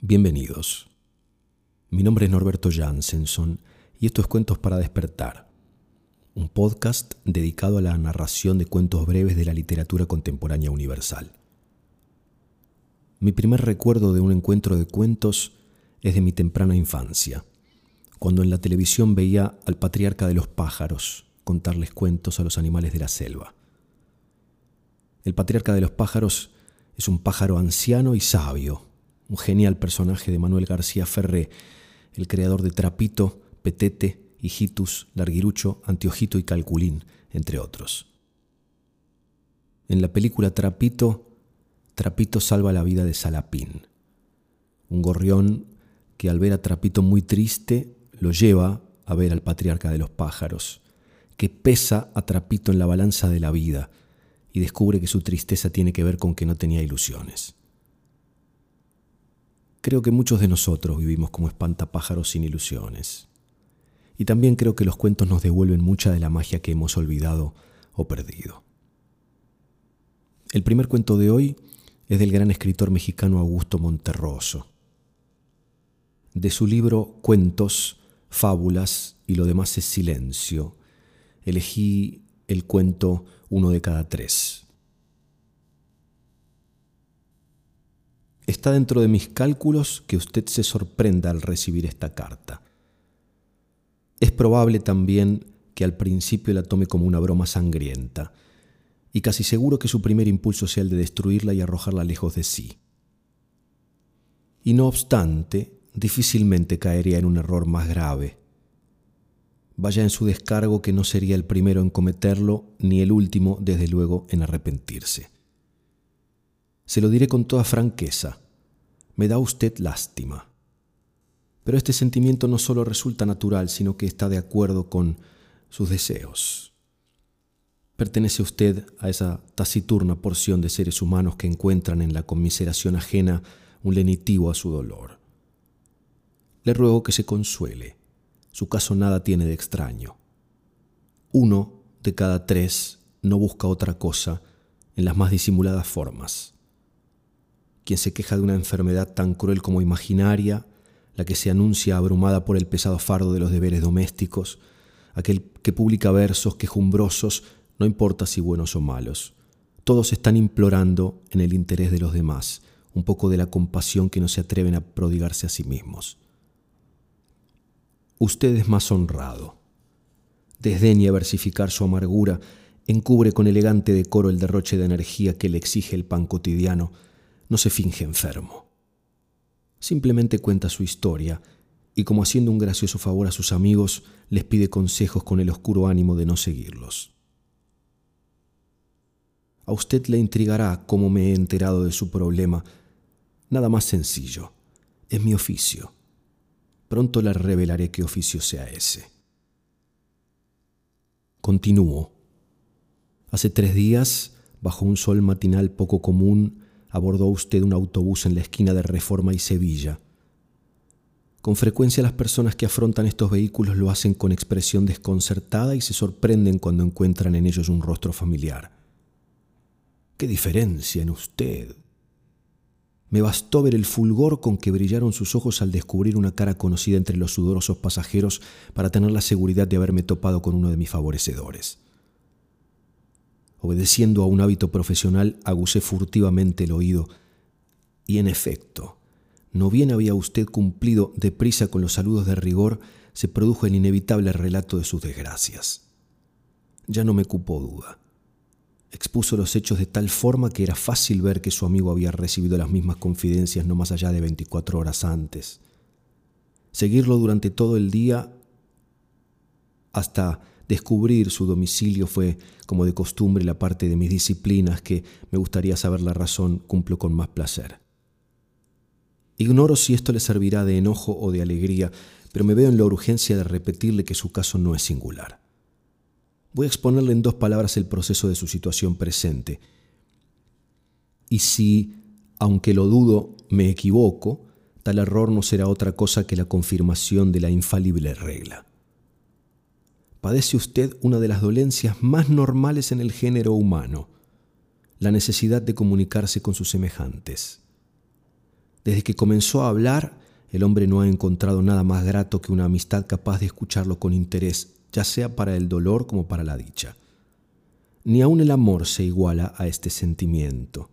Bienvenidos. Mi nombre es Norberto Jansenson y esto es Cuentos para despertar, un podcast dedicado a la narración de cuentos breves de la literatura contemporánea universal. Mi primer recuerdo de un encuentro de cuentos es de mi temprana infancia, cuando en la televisión veía al patriarca de los pájaros contarles cuentos a los animales de la selva. El patriarca de los pájaros es un pájaro anciano y sabio, un genial personaje de Manuel García Ferré, el creador de Trapito, Petete, Hijitus, Larguirucho, Antiojito y Calculín, entre otros. En la película Trapito, Trapito salva la vida de Salapín, un gorrión que al ver a Trapito muy triste lo lleva a ver al patriarca de los pájaros, que pesa a Trapito en la balanza de la vida y descubre que su tristeza tiene que ver con que no tenía ilusiones. Creo que muchos de nosotros vivimos como espantapájaros sin ilusiones. Y también creo que los cuentos nos devuelven mucha de la magia que hemos olvidado o perdido. El primer cuento de hoy es del gran escritor mexicano Augusto Monterroso. De su libro Cuentos, Fábulas y lo demás es silencio, elegí el cuento Uno de cada tres. Está dentro de mis cálculos que usted se sorprenda al recibir esta carta. Es probable también que al principio la tome como una broma sangrienta, y casi seguro que su primer impulso sea el de destruirla y arrojarla lejos de sí. Y no obstante, difícilmente caería en un error más grave. Vaya en su descargo que no sería el primero en cometerlo, ni el último, desde luego, en arrepentirse. Se lo diré con toda franqueza. Me da usted lástima. Pero este sentimiento no solo resulta natural, sino que está de acuerdo con sus deseos. Pertenece usted a esa taciturna porción de seres humanos que encuentran en la conmiseración ajena un lenitivo a su dolor. Le ruego que se consuele. Su caso nada tiene de extraño. Uno de cada tres no busca otra cosa en las más disimuladas formas quien se queja de una enfermedad tan cruel como imaginaria, la que se anuncia abrumada por el pesado fardo de los deberes domésticos, aquel que publica versos quejumbrosos, no importa si buenos o malos. Todos están implorando, en el interés de los demás, un poco de la compasión que no se atreven a prodigarse a sí mismos. Usted es más honrado. Desdeña versificar su amargura, encubre con elegante decoro el derroche de energía que le exige el pan cotidiano, no se finge enfermo. Simplemente cuenta su historia y como haciendo un gracioso favor a sus amigos, les pide consejos con el oscuro ánimo de no seguirlos. A usted le intrigará cómo me he enterado de su problema. Nada más sencillo. Es mi oficio. Pronto le revelaré qué oficio sea ese. Continúo. Hace tres días, bajo un sol matinal poco común, abordó usted un autobús en la esquina de Reforma y Sevilla. Con frecuencia las personas que afrontan estos vehículos lo hacen con expresión desconcertada y se sorprenden cuando encuentran en ellos un rostro familiar. ¡Qué diferencia en usted! Me bastó ver el fulgor con que brillaron sus ojos al descubrir una cara conocida entre los sudorosos pasajeros para tener la seguridad de haberme topado con uno de mis favorecedores. Obedeciendo a un hábito profesional, aguzé furtivamente el oído. Y en efecto, no bien había usted cumplido deprisa con los saludos de rigor, se produjo el inevitable relato de sus desgracias. Ya no me cupo duda. Expuso los hechos de tal forma que era fácil ver que su amigo había recibido las mismas confidencias no más allá de 24 horas antes. Seguirlo durante todo el día hasta Descubrir su domicilio fue, como de costumbre, la parte de mis disciplinas que me gustaría saber la razón cumplo con más placer. Ignoro si esto le servirá de enojo o de alegría, pero me veo en la urgencia de repetirle que su caso no es singular. Voy a exponerle en dos palabras el proceso de su situación presente. Y si, aunque lo dudo, me equivoco, tal error no será otra cosa que la confirmación de la infalible regla padece usted una de las dolencias más normales en el género humano, la necesidad de comunicarse con sus semejantes. Desde que comenzó a hablar, el hombre no ha encontrado nada más grato que una amistad capaz de escucharlo con interés, ya sea para el dolor como para la dicha. Ni aun el amor se iguala a este sentimiento.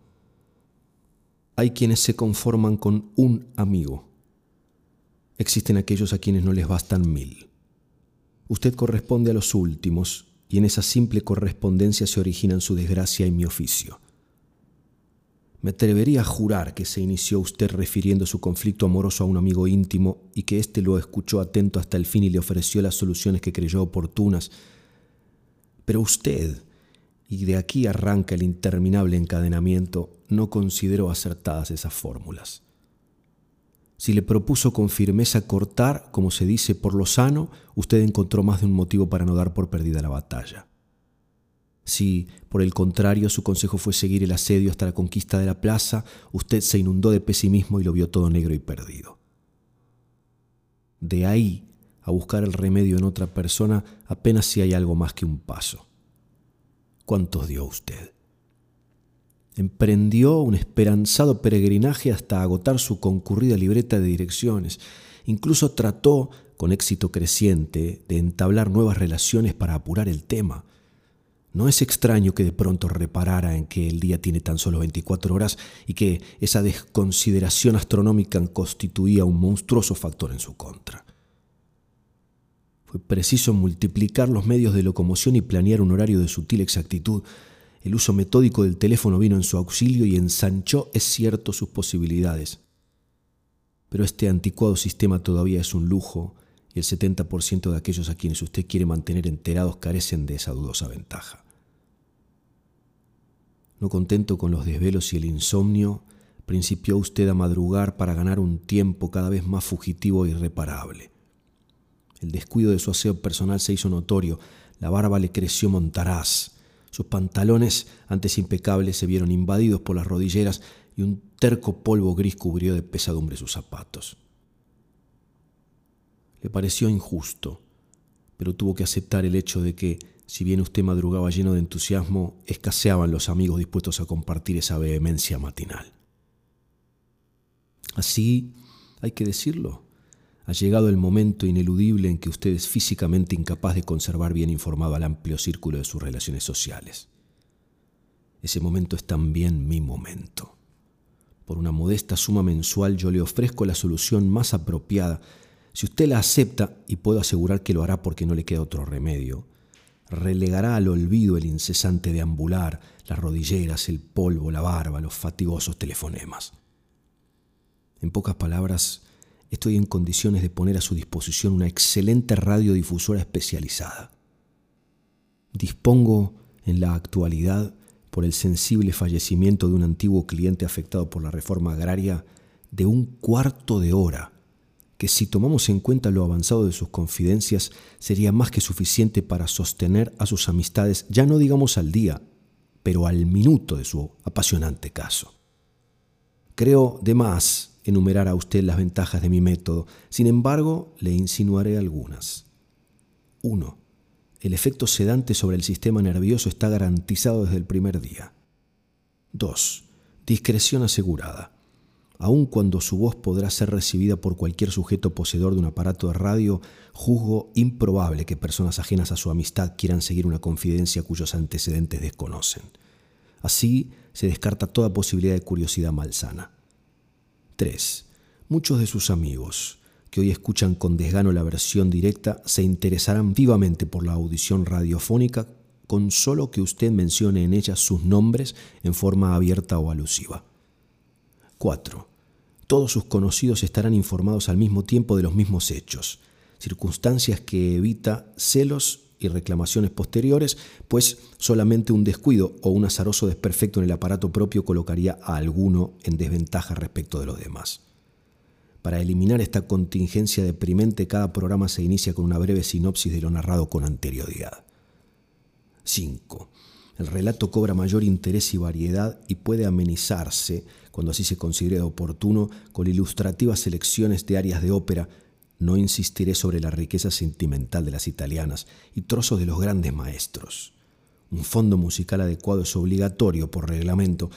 Hay quienes se conforman con un amigo. Existen aquellos a quienes no les bastan mil. Usted corresponde a los últimos, y en esa simple correspondencia se originan su desgracia y mi oficio. Me atrevería a jurar que se inició usted refiriendo su conflicto amoroso a un amigo íntimo y que éste lo escuchó atento hasta el fin y le ofreció las soluciones que creyó oportunas. Pero usted, y de aquí arranca el interminable encadenamiento, no consideró acertadas esas fórmulas. Si le propuso con firmeza cortar, como se dice, por lo sano, usted encontró más de un motivo para no dar por perdida la batalla. Si, por el contrario, su consejo fue seguir el asedio hasta la conquista de la plaza, usted se inundó de pesimismo y lo vio todo negro y perdido. De ahí a buscar el remedio en otra persona apenas si hay algo más que un paso. ¿Cuántos dio usted? Emprendió un esperanzado peregrinaje hasta agotar su concurrida libreta de direcciones. Incluso trató, con éxito creciente, de entablar nuevas relaciones para apurar el tema. No es extraño que de pronto reparara en que el día tiene tan solo 24 horas y que esa desconsideración astronómica constituía un monstruoso factor en su contra. Fue preciso multiplicar los medios de locomoción y planear un horario de sutil exactitud. El uso metódico del teléfono vino en su auxilio y ensanchó, es cierto, sus posibilidades. Pero este anticuado sistema todavía es un lujo y el 70% de aquellos a quienes usted quiere mantener enterados carecen de esa dudosa ventaja. No contento con los desvelos y el insomnio, principió usted a madrugar para ganar un tiempo cada vez más fugitivo e irreparable. El descuido de su aseo personal se hizo notorio, la barba le creció montaraz, sus pantalones, antes impecables, se vieron invadidos por las rodilleras y un terco polvo gris cubrió de pesadumbre sus zapatos. Le pareció injusto, pero tuvo que aceptar el hecho de que, si bien usted madrugaba lleno de entusiasmo, escaseaban los amigos dispuestos a compartir esa vehemencia matinal. Así, hay que decirlo, ha llegado el momento ineludible en que usted es físicamente incapaz de conservar bien informado al amplio círculo de sus relaciones sociales. Ese momento es también mi momento. Por una modesta suma mensual yo le ofrezco la solución más apropiada. Si usted la acepta, y puedo asegurar que lo hará porque no le queda otro remedio, relegará al olvido el incesante deambular, las rodilleras, el polvo, la barba, los fatigosos telefonemas. En pocas palabras, estoy en condiciones de poner a su disposición una excelente radiodifusora especializada. Dispongo en la actualidad, por el sensible fallecimiento de un antiguo cliente afectado por la reforma agraria, de un cuarto de hora, que si tomamos en cuenta lo avanzado de sus confidencias, sería más que suficiente para sostener a sus amistades, ya no digamos al día, pero al minuto de su apasionante caso. Creo, de más, enumerar a usted las ventajas de mi método. Sin embargo, le insinuaré algunas. 1. El efecto sedante sobre el sistema nervioso está garantizado desde el primer día. 2. Discreción asegurada. Aun cuando su voz podrá ser recibida por cualquier sujeto poseedor de un aparato de radio, juzgo improbable que personas ajenas a su amistad quieran seguir una confidencia cuyos antecedentes desconocen. Así se descarta toda posibilidad de curiosidad malsana. 3. Muchos de sus amigos, que hoy escuchan con desgano la versión directa, se interesarán vivamente por la audición radiofónica con solo que usted mencione en ella sus nombres en forma abierta o alusiva. 4. Todos sus conocidos estarán informados al mismo tiempo de los mismos hechos, circunstancias que evita celos y reclamaciones posteriores, pues solamente un descuido o un azaroso desperfecto en el aparato propio colocaría a alguno en desventaja respecto de los demás. Para eliminar esta contingencia deprimente, cada programa se inicia con una breve sinopsis de lo narrado con anterioridad. 5. El relato cobra mayor interés y variedad y puede amenizarse, cuando así se considere oportuno, con ilustrativas selecciones de áreas de ópera no insistiré sobre la riqueza sentimental de las italianas y trozos de los grandes maestros. Un fondo musical adecuado es obligatorio por reglamento.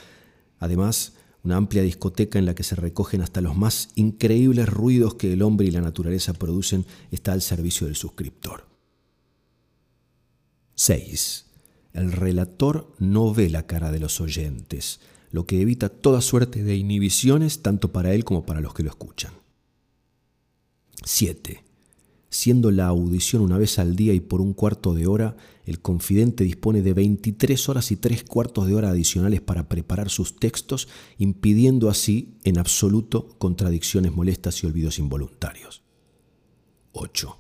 Además, una amplia discoteca en la que se recogen hasta los más increíbles ruidos que el hombre y la naturaleza producen, está al servicio del suscriptor. 6. El relator no ve la cara de los oyentes, lo que evita toda suerte de inhibiciones tanto para él como para los que lo escuchan. 7. Siendo la audición una vez al día y por un cuarto de hora, el confidente dispone de 23 horas y tres cuartos de hora adicionales para preparar sus textos, impidiendo así en absoluto contradicciones molestas y olvidos involuntarios. 8.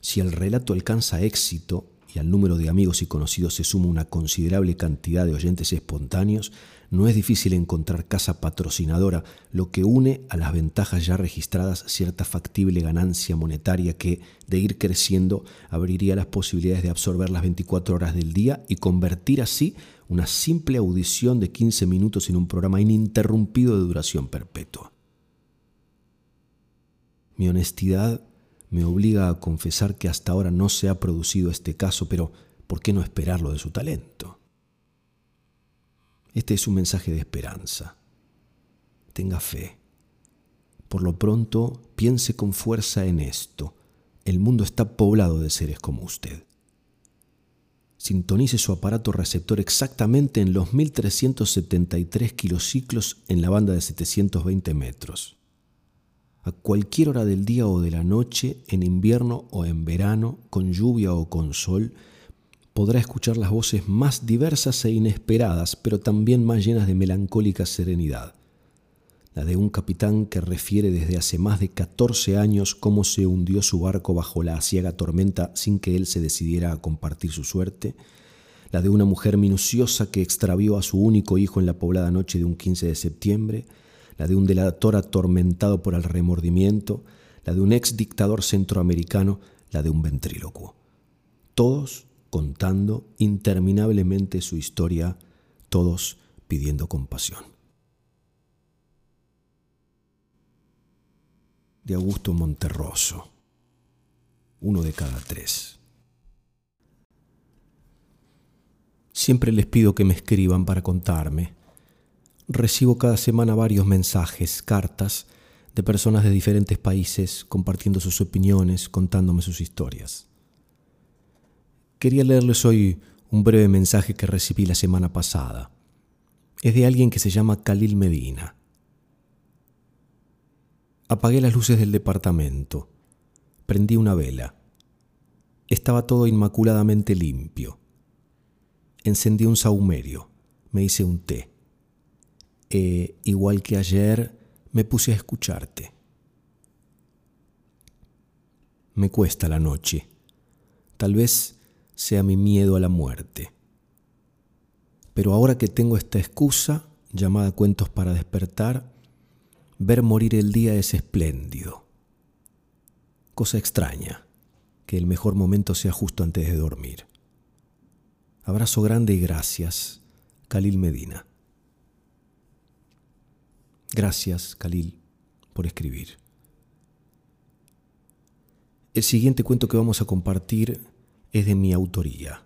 Si el relato alcanza éxito, y al número de amigos y conocidos se suma una considerable cantidad de oyentes espontáneos, no es difícil encontrar casa patrocinadora, lo que une a las ventajas ya registradas cierta factible ganancia monetaria que, de ir creciendo, abriría las posibilidades de absorber las 24 horas del día y convertir así una simple audición de 15 minutos en un programa ininterrumpido de duración perpetua. Mi honestidad me obliga a confesar que hasta ahora no se ha producido este caso, pero ¿por qué no esperarlo de su talento? Este es un mensaje de esperanza. Tenga fe. Por lo pronto, piense con fuerza en esto. El mundo está poblado de seres como usted. Sintonice su aparato receptor exactamente en los 1373 kilociclos en la banda de 720 metros a cualquier hora del día o de la noche, en invierno o en verano, con lluvia o con sol, podrá escuchar las voces más diversas e inesperadas, pero también más llenas de melancólica serenidad. La de un capitán que refiere desde hace más de 14 años cómo se hundió su barco bajo la asiaga tormenta sin que él se decidiera a compartir su suerte, la de una mujer minuciosa que extravió a su único hijo en la poblada noche de un 15 de septiembre, la de un delator atormentado por el remordimiento, la de un ex dictador centroamericano, la de un ventrílocuo. Todos contando interminablemente su historia, todos pidiendo compasión. De Augusto Monterroso, uno de cada tres. Siempre les pido que me escriban para contarme Recibo cada semana varios mensajes, cartas de personas de diferentes países compartiendo sus opiniones, contándome sus historias. Quería leerles hoy un breve mensaje que recibí la semana pasada. Es de alguien que se llama Khalil Medina. Apagué las luces del departamento. Prendí una vela. Estaba todo inmaculadamente limpio. Encendí un saumerio. Me hice un té igual que ayer, me puse a escucharte. Me cuesta la noche. Tal vez sea mi miedo a la muerte. Pero ahora que tengo esta excusa, llamada cuentos para despertar, ver morir el día es espléndido. Cosa extraña, que el mejor momento sea justo antes de dormir. Abrazo grande y gracias, Khalil Medina. Gracias, Khalil, por escribir. El siguiente cuento que vamos a compartir es de mi autoría.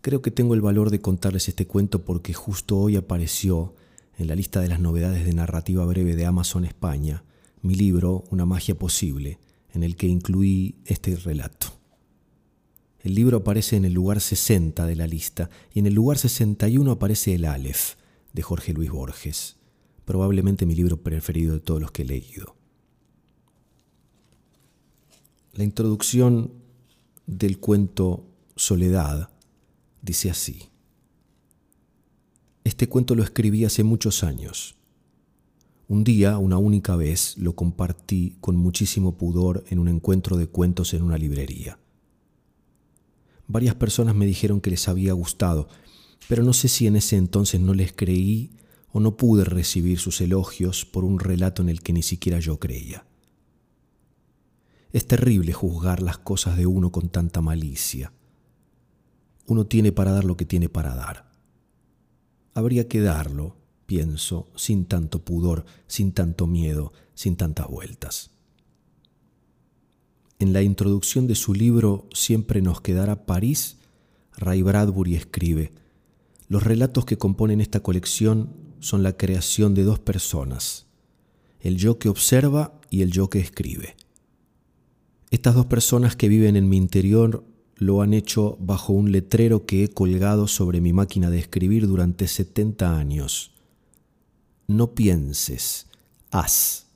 Creo que tengo el valor de contarles este cuento porque justo hoy apareció en la lista de las novedades de narrativa breve de Amazon España mi libro Una magia posible, en el que incluí este relato. El libro aparece en el lugar 60 de la lista y en el lugar 61 aparece El Aleph de Jorge Luis Borges probablemente mi libro preferido de todos los que he leído. La introducción del cuento Soledad dice así. Este cuento lo escribí hace muchos años. Un día, una única vez, lo compartí con muchísimo pudor en un encuentro de cuentos en una librería. Varias personas me dijeron que les había gustado, pero no sé si en ese entonces no les creí o no pude recibir sus elogios por un relato en el que ni siquiera yo creía. Es terrible juzgar las cosas de uno con tanta malicia. Uno tiene para dar lo que tiene para dar. Habría que darlo, pienso, sin tanto pudor, sin tanto miedo, sin tantas vueltas. En la introducción de su libro Siempre nos quedará París, Ray Bradbury escribe, los relatos que componen esta colección son la creación de dos personas, el yo que observa y el yo que escribe. Estas dos personas que viven en mi interior lo han hecho bajo un letrero que he colgado sobre mi máquina de escribir durante 70 años. No pienses, haz.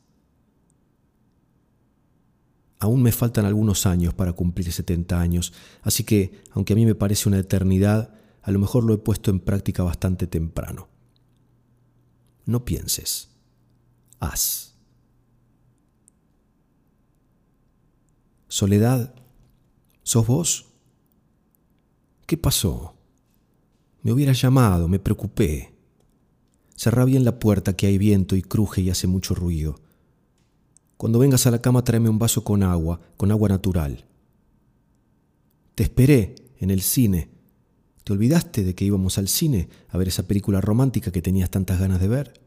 Aún me faltan algunos años para cumplir 70 años, así que, aunque a mí me parece una eternidad, a lo mejor lo he puesto en práctica bastante temprano. No pienses, haz. Soledad, ¿sos vos? ¿Qué pasó? Me hubieras llamado, me preocupé. Cerrá bien la puerta que hay viento y cruje y hace mucho ruido. Cuando vengas a la cama tráeme un vaso con agua, con agua natural. Te esperé en el cine. ¿Te olvidaste de que íbamos al cine a ver esa película romántica que tenías tantas ganas de ver?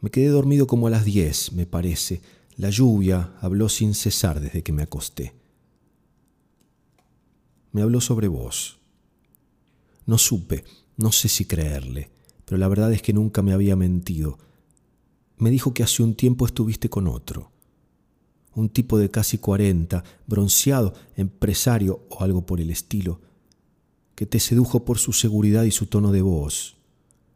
Me quedé dormido como a las diez, me parece. La lluvia habló sin cesar desde que me acosté me habló sobre vos. No supe, no sé si creerle, pero la verdad es que nunca me había mentido. Me dijo que hace un tiempo estuviste con otro. Un tipo de casi cuarenta, bronceado, empresario o algo por el estilo, que te sedujo por su seguridad y su tono de voz,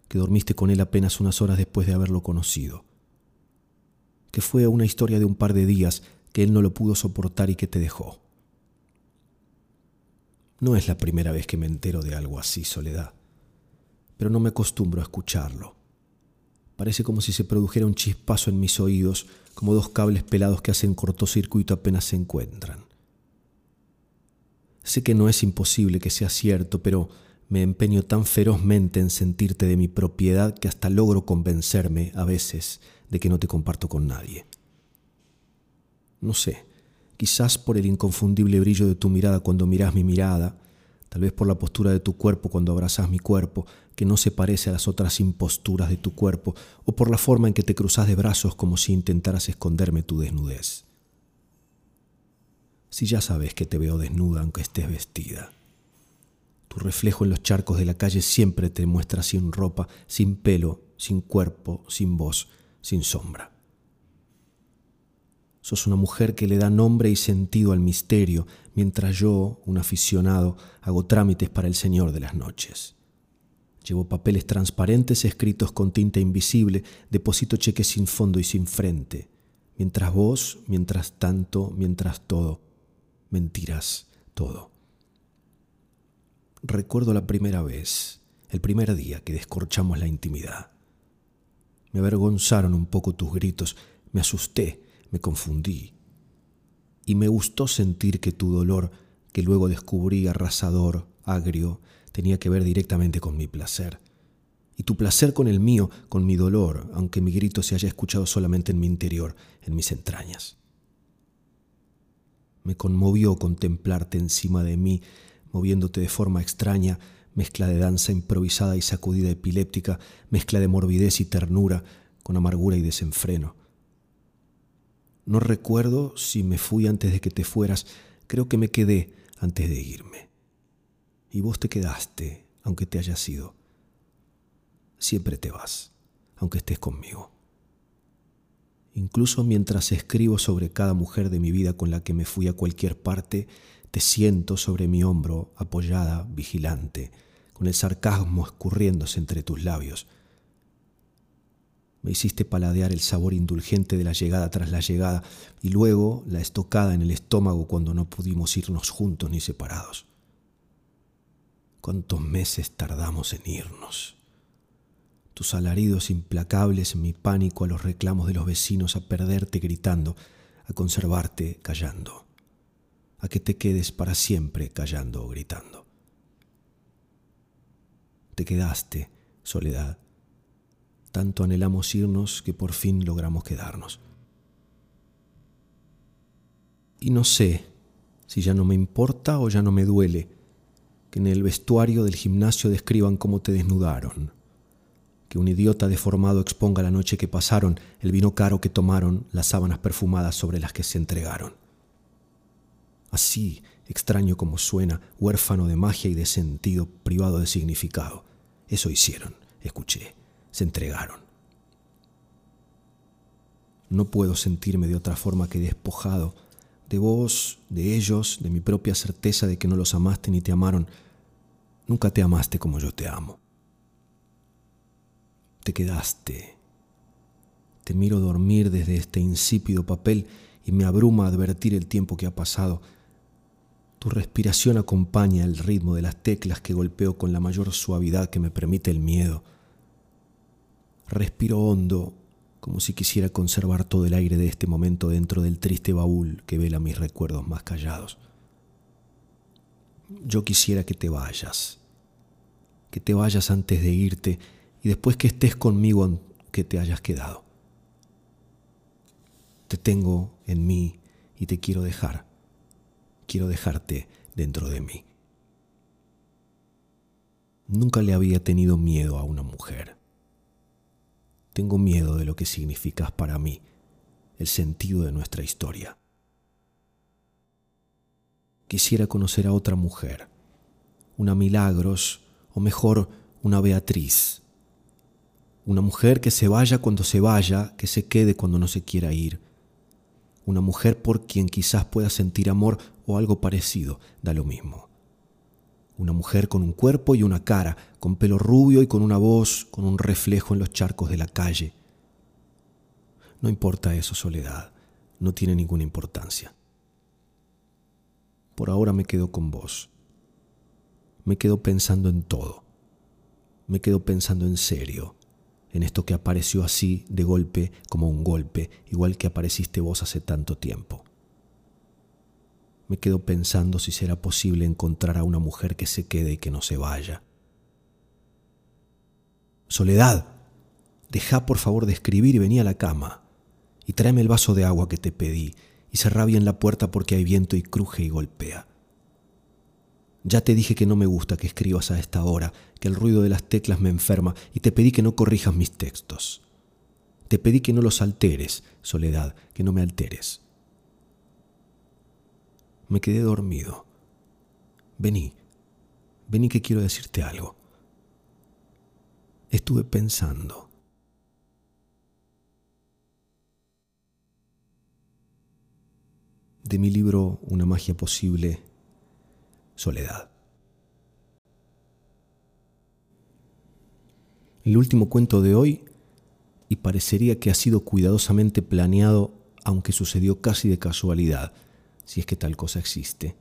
que dormiste con él apenas unas horas después de haberlo conocido. Que fue una historia de un par de días que él no lo pudo soportar y que te dejó. No es la primera vez que me entero de algo así, Soledad, pero no me acostumbro a escucharlo. Parece como si se produjera un chispazo en mis oídos, como dos cables pelados que hacen cortocircuito apenas se encuentran. Sé que no es imposible que sea cierto, pero me empeño tan ferozmente en sentirte de mi propiedad que hasta logro convencerme, a veces, de que no te comparto con nadie. No sé, quizás por el inconfundible brillo de tu mirada cuando miras mi mirada, tal vez por la postura de tu cuerpo cuando abrazas mi cuerpo, que no se parece a las otras imposturas de tu cuerpo, o por la forma en que te cruzas de brazos como si intentaras esconderme tu desnudez. Si ya sabes que te veo desnuda aunque estés vestida. Tu reflejo en los charcos de la calle siempre te muestra sin ropa, sin pelo, sin cuerpo, sin voz, sin sombra. Sos una mujer que le da nombre y sentido al misterio, mientras yo, un aficionado, hago trámites para el Señor de las noches. Llevo papeles transparentes escritos con tinta invisible, deposito cheques sin fondo y sin frente. Mientras vos, mientras tanto, mientras todo, mentiras, todo. Recuerdo la primera vez, el primer día que descorchamos la intimidad. Me avergonzaron un poco tus gritos, me asusté, me confundí y me gustó sentir que tu dolor, que luego descubrí arrasador, agrio, tenía que ver directamente con mi placer. Y tu placer con el mío, con mi dolor, aunque mi grito se haya escuchado solamente en mi interior, en mis entrañas. Me conmovió contemplarte encima de mí, moviéndote de forma extraña, mezcla de danza improvisada y sacudida epiléptica, mezcla de morbidez y ternura, con amargura y desenfreno. No recuerdo si me fui antes de que te fueras, creo que me quedé antes de irme. Y vos te quedaste, aunque te hayas ido. Siempre te vas, aunque estés conmigo. Incluso mientras escribo sobre cada mujer de mi vida con la que me fui a cualquier parte, te siento sobre mi hombro, apoyada, vigilante, con el sarcasmo escurriéndose entre tus labios me hiciste paladear el sabor indulgente de la llegada tras la llegada y luego la estocada en el estómago cuando no pudimos irnos juntos ni separados. ¿Cuántos meses tardamos en irnos? Tus alaridos implacables, mi pánico a los reclamos de los vecinos, a perderte gritando, a conservarte callando, a que te quedes para siempre callando o gritando. Te quedaste, soledad, tanto anhelamos irnos que por fin logramos quedarnos. Y no sé si ya no me importa o ya no me duele que en el vestuario del gimnasio describan cómo te desnudaron, que un idiota deformado exponga la noche que pasaron, el vino caro que tomaron, las sábanas perfumadas sobre las que se entregaron. Así, extraño como suena, huérfano de magia y de sentido, privado de significado. Eso hicieron, escuché se entregaron. No puedo sentirme de otra forma que despojado de vos, de ellos, de mi propia certeza de que no los amaste ni te amaron. Nunca te amaste como yo te amo. Te quedaste. Te miro dormir desde este insípido papel y me abruma advertir el tiempo que ha pasado. Tu respiración acompaña el ritmo de las teclas que golpeo con la mayor suavidad que me permite el miedo. Respiro hondo, como si quisiera conservar todo el aire de este momento dentro del triste baúl que vela mis recuerdos más callados. Yo quisiera que te vayas, que te vayas antes de irte y después que estés conmigo que te hayas quedado. Te tengo en mí y te quiero dejar. Quiero dejarte dentro de mí. Nunca le había tenido miedo a una mujer. Tengo miedo de lo que significas para mí, el sentido de nuestra historia. Quisiera conocer a otra mujer, una Milagros, o mejor, una Beatriz. Una mujer que se vaya cuando se vaya, que se quede cuando no se quiera ir una mujer por quien quizás pueda sentir amor o algo parecido, da lo mismo. Una mujer con un cuerpo y una cara, con pelo rubio y con una voz, con un reflejo en los charcos de la calle. No importa eso, Soledad, no tiene ninguna importancia. Por ahora me quedo con vos. Me quedo pensando en todo. Me quedo pensando en serio en esto que apareció así de golpe como un golpe, igual que apareciste vos hace tanto tiempo. Me quedo pensando si será posible encontrar a una mujer que se quede y que no se vaya. Soledad, deja por favor de escribir y vení a la cama, y tráeme el vaso de agua que te pedí, y cerrá bien la puerta porque hay viento y cruje y golpea. Ya te dije que no me gusta que escribas a esta hora, que el ruido de las teclas me enferma y te pedí que no corrijas mis textos. Te pedí que no los alteres, Soledad, que no me alteres. Me quedé dormido. Vení, vení que quiero decirte algo. Estuve pensando. De mi libro Una magia posible soledad. El último cuento de hoy, y parecería que ha sido cuidadosamente planeado, aunque sucedió casi de casualidad, si es que tal cosa existe,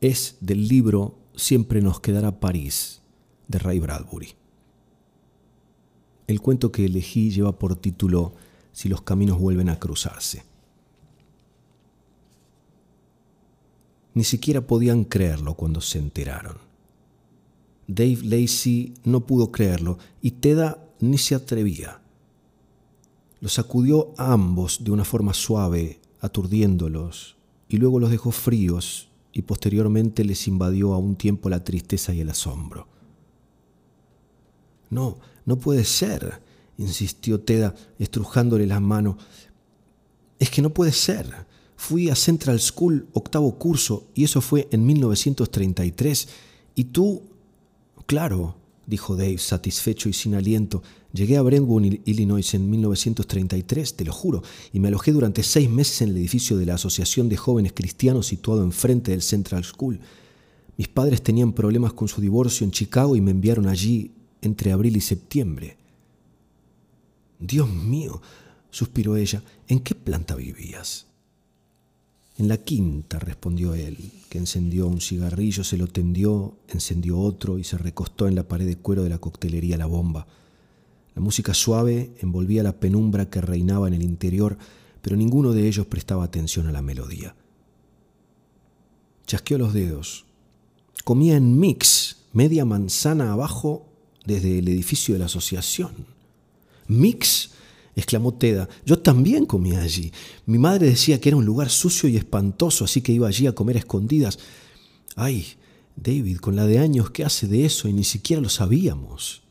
es del libro Siempre nos quedará París, de Ray Bradbury. El cuento que elegí lleva por título Si los caminos vuelven a cruzarse. Ni siquiera podían creerlo cuando se enteraron. Dave Lacey no pudo creerlo y Teda ni se atrevía. Los sacudió a ambos de una forma suave, aturdiéndolos, y luego los dejó fríos y posteriormente les invadió a un tiempo la tristeza y el asombro. No, no puede ser, insistió Teda, estrujándole las manos. Es que no puede ser. Fui a Central School octavo curso y eso fue en 1933. Y tú... Claro, dijo Dave, satisfecho y sin aliento. Llegué a Brentwood, Illinois en 1933, te lo juro, y me alojé durante seis meses en el edificio de la Asociación de Jóvenes Cristianos situado enfrente del Central School. Mis padres tenían problemas con su divorcio en Chicago y me enviaron allí entre abril y septiembre. Dios mío, suspiró ella, ¿en qué planta vivías? En la quinta, respondió él, que encendió un cigarrillo, se lo tendió, encendió otro y se recostó en la pared de cuero de la coctelería La Bomba. La música suave envolvía la penumbra que reinaba en el interior, pero ninguno de ellos prestaba atención a la melodía. Chasqueó los dedos. Comía en mix, media manzana abajo, desde el edificio de la asociación. Mix exclamó Teda. Yo también comía allí. Mi madre decía que era un lugar sucio y espantoso, así que iba allí a comer escondidas. Ay, David, con la de años que hace de eso y ni siquiera lo sabíamos.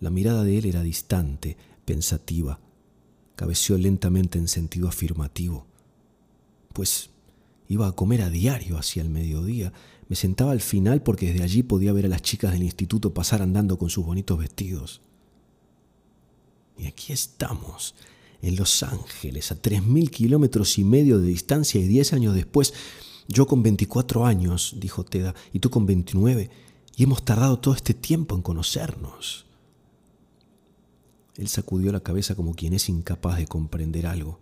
La mirada de él era distante, pensativa. Cabeció lentamente en sentido afirmativo. Pues Iba a comer a diario hacia el mediodía. Me sentaba al final porque desde allí podía ver a las chicas del instituto pasar andando con sus bonitos vestidos. Y aquí estamos, en Los Ángeles, a tres mil kilómetros y medio de distancia y diez años después, yo con 24 años, dijo Teda, y tú con 29, y hemos tardado todo este tiempo en conocernos. Él sacudió la cabeza como quien es incapaz de comprender algo.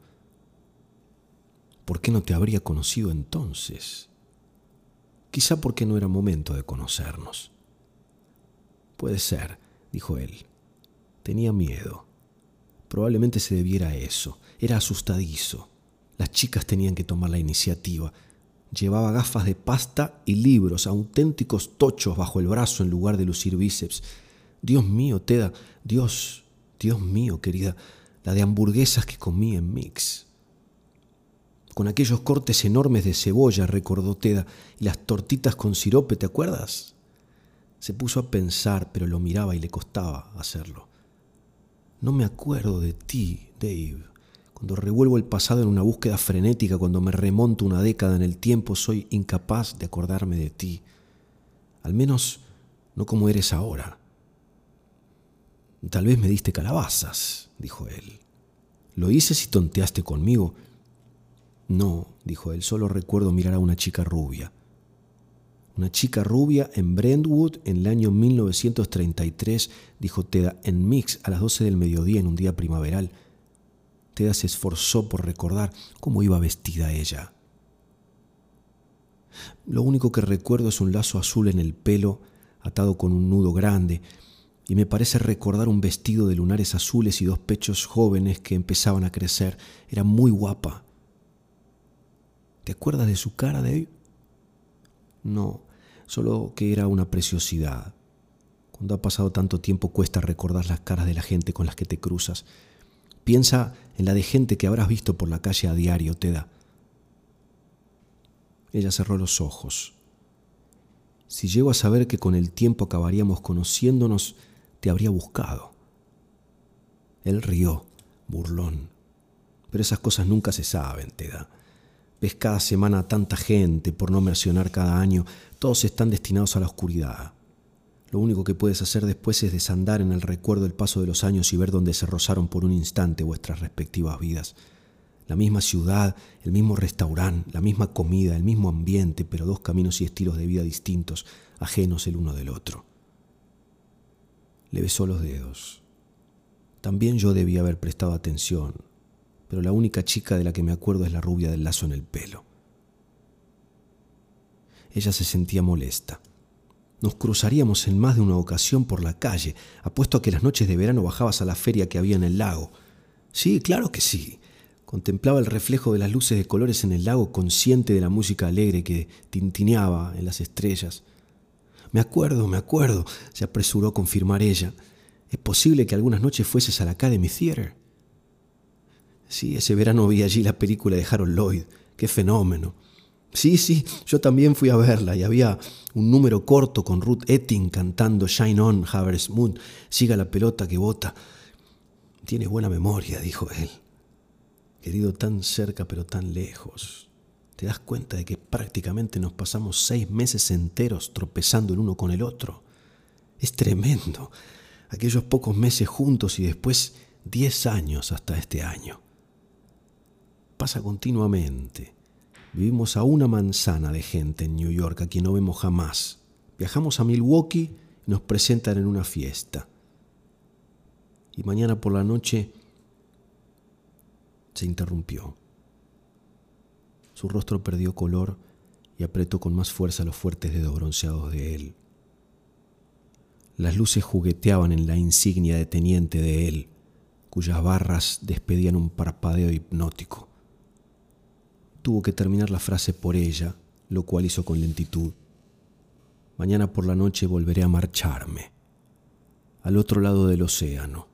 ¿Por qué no te habría conocido entonces? Quizá porque no era momento de conocernos. Puede ser, dijo él. Tenía miedo. Probablemente se debiera a eso. Era asustadizo. Las chicas tenían que tomar la iniciativa. Llevaba gafas de pasta y libros, auténticos tochos bajo el brazo en lugar de lucir bíceps. Dios mío, Teda, Dios, Dios mío, querida, la de hamburguesas que comí en Mix con aquellos cortes enormes de cebolla, recordó Teda, y las tortitas con sirope, ¿te acuerdas? Se puso a pensar, pero lo miraba y le costaba hacerlo. No me acuerdo de ti, Dave. Cuando revuelvo el pasado en una búsqueda frenética, cuando me remonto una década en el tiempo, soy incapaz de acordarme de ti. Al menos no como eres ahora. Tal vez me diste calabazas, dijo él. Lo hice si tonteaste conmigo, no, dijo él, solo recuerdo mirar a una chica rubia. Una chica rubia en Brentwood en el año 1933, dijo Teda, en Mix a las 12 del mediodía en un día primaveral. Teda se esforzó por recordar cómo iba vestida ella. Lo único que recuerdo es un lazo azul en el pelo, atado con un nudo grande, y me parece recordar un vestido de lunares azules y dos pechos jóvenes que empezaban a crecer. Era muy guapa. ¿Te acuerdas de su cara, Dave? No, solo que era una preciosidad. Cuando ha pasado tanto tiempo cuesta recordar las caras de la gente con las que te cruzas. Piensa en la de gente que habrás visto por la calle a diario, Teda. Ella cerró los ojos. Si llego a saber que con el tiempo acabaríamos conociéndonos, te habría buscado. Él rió, burlón. Pero esas cosas nunca se saben, Teda. Ves cada semana a tanta gente, por no mencionar cada año, todos están destinados a la oscuridad. Lo único que puedes hacer después es desandar en el recuerdo el paso de los años y ver dónde se rozaron por un instante vuestras respectivas vidas. La misma ciudad, el mismo restaurante, la misma comida, el mismo ambiente, pero dos caminos y estilos de vida distintos, ajenos el uno del otro. Le besó los dedos. También yo debía haber prestado atención, pero la única chica de la que me acuerdo es la rubia del lazo en el pelo. Ella se sentía molesta. Nos cruzaríamos en más de una ocasión por la calle. Apuesto a que las noches de verano bajabas a la feria que había en el lago. Sí, claro que sí. Contemplaba el reflejo de las luces de colores en el lago, consciente de la música alegre que tintineaba en las estrellas. Me acuerdo, me acuerdo, se apresuró a confirmar ella. Es posible que algunas noches fueses a la Academy Theater. Sí, ese verano vi allí la película de Harold Lloyd. Qué fenómeno. Sí, sí, yo también fui a verla y había un número corto con Ruth Etting cantando Shine On, Harvest Moon, siga la pelota que bota. Tienes buena memoria, dijo él. Querido tan cerca pero tan lejos. ¿Te das cuenta de que prácticamente nos pasamos seis meses enteros tropezando el uno con el otro? Es tremendo. Aquellos pocos meses juntos y después diez años hasta este año pasa continuamente. Vivimos a una manzana de gente en New York a quien no vemos jamás. Viajamos a Milwaukee y nos presentan en una fiesta. Y mañana por la noche se interrumpió. Su rostro perdió color y apretó con más fuerza los fuertes dedos bronceados de él. Las luces jugueteaban en la insignia de teniente de él, cuyas barras despedían un parpadeo hipnótico. Tuvo que terminar la frase por ella, lo cual hizo con lentitud. Mañana por la noche volveré a marcharme, al otro lado del océano,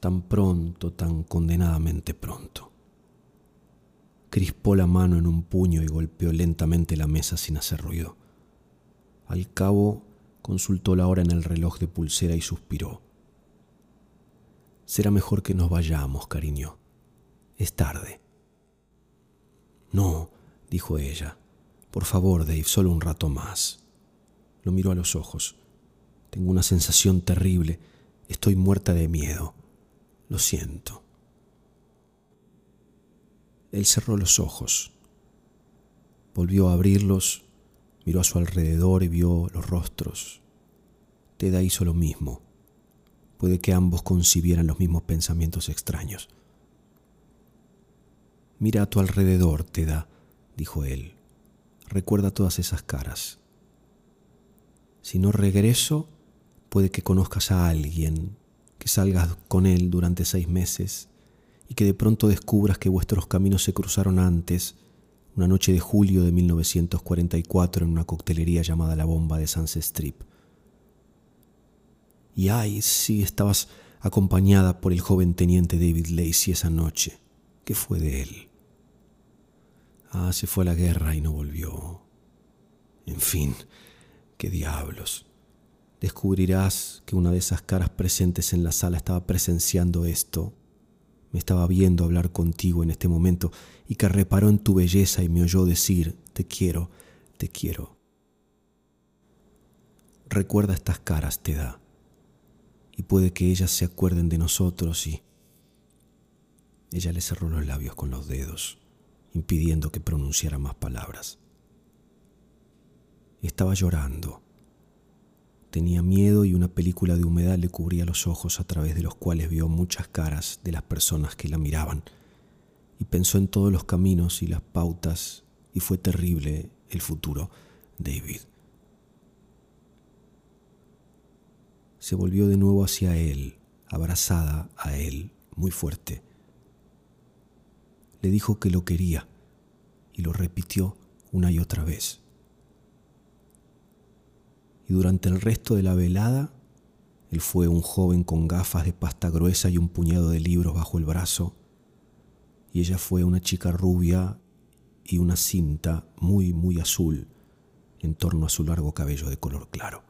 tan pronto, tan condenadamente pronto. Crispó la mano en un puño y golpeó lentamente la mesa sin hacer ruido. Al cabo, consultó la hora en el reloj de pulsera y suspiró. Será mejor que nos vayamos, cariño. Es tarde. No, dijo ella. Por favor, Dave, solo un rato más. Lo miró a los ojos. Tengo una sensación terrible. Estoy muerta de miedo. Lo siento. Él cerró los ojos. Volvió a abrirlos, miró a su alrededor y vio los rostros. Teda hizo lo mismo. Puede que ambos concibieran los mismos pensamientos extraños. Mira a tu alrededor, Teda, dijo él. Recuerda todas esas caras. Si no regreso, puede que conozcas a alguien, que salgas con él durante seis meses y que de pronto descubras que vuestros caminos se cruzaron antes, una noche de julio de 1944 en una coctelería llamada La Bomba de Sunset Strip. Y ay, si estabas acompañada por el joven teniente David Lacey esa noche. ¿Qué fue de él? Ah, se fue a la guerra y no volvió. En fin, qué diablos. Descubrirás que una de esas caras presentes en la sala estaba presenciando esto, me estaba viendo hablar contigo en este momento y que reparó en tu belleza y me oyó decir, te quiero, te quiero. Recuerda estas caras, te da, y puede que ellas se acuerden de nosotros y... Ella le cerró los labios con los dedos impidiendo que pronunciara más palabras. Estaba llorando. Tenía miedo y una película de humedad le cubría los ojos a través de los cuales vio muchas caras de las personas que la miraban. Y pensó en todos los caminos y las pautas y fue terrible el futuro, David. Se volvió de nuevo hacia él, abrazada a él, muy fuerte le dijo que lo quería y lo repitió una y otra vez. Y durante el resto de la velada, él fue un joven con gafas de pasta gruesa y un puñado de libros bajo el brazo, y ella fue una chica rubia y una cinta muy, muy azul en torno a su largo cabello de color claro.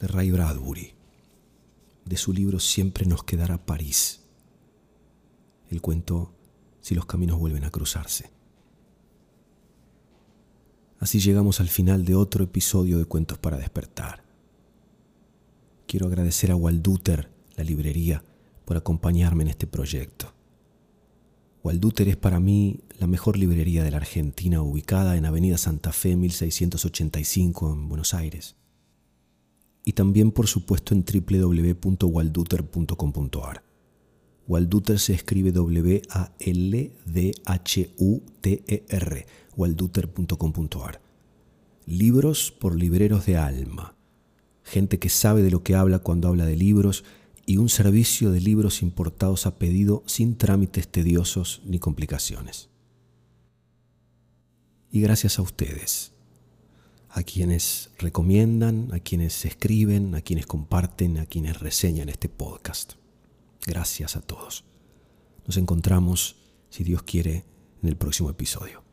De Ray Bradbury de su libro Siempre nos quedará París. El cuento Si los caminos vuelven a cruzarse. Así llegamos al final de otro episodio de Cuentos para despertar. Quiero agradecer a Walduter, la librería, por acompañarme en este proyecto. Walduter es para mí la mejor librería de la Argentina ubicada en Avenida Santa Fe 1685 en Buenos Aires y también por supuesto en www.walduter.com.ar. Walduter se escribe W-A-L-D-H-U-T-E-R, walduter.com.ar. Libros por libreros de alma. Gente que sabe de lo que habla cuando habla de libros y un servicio de libros importados a pedido sin trámites tediosos ni complicaciones. Y gracias a ustedes a quienes recomiendan, a quienes escriben, a quienes comparten, a quienes reseñan este podcast. Gracias a todos. Nos encontramos, si Dios quiere, en el próximo episodio.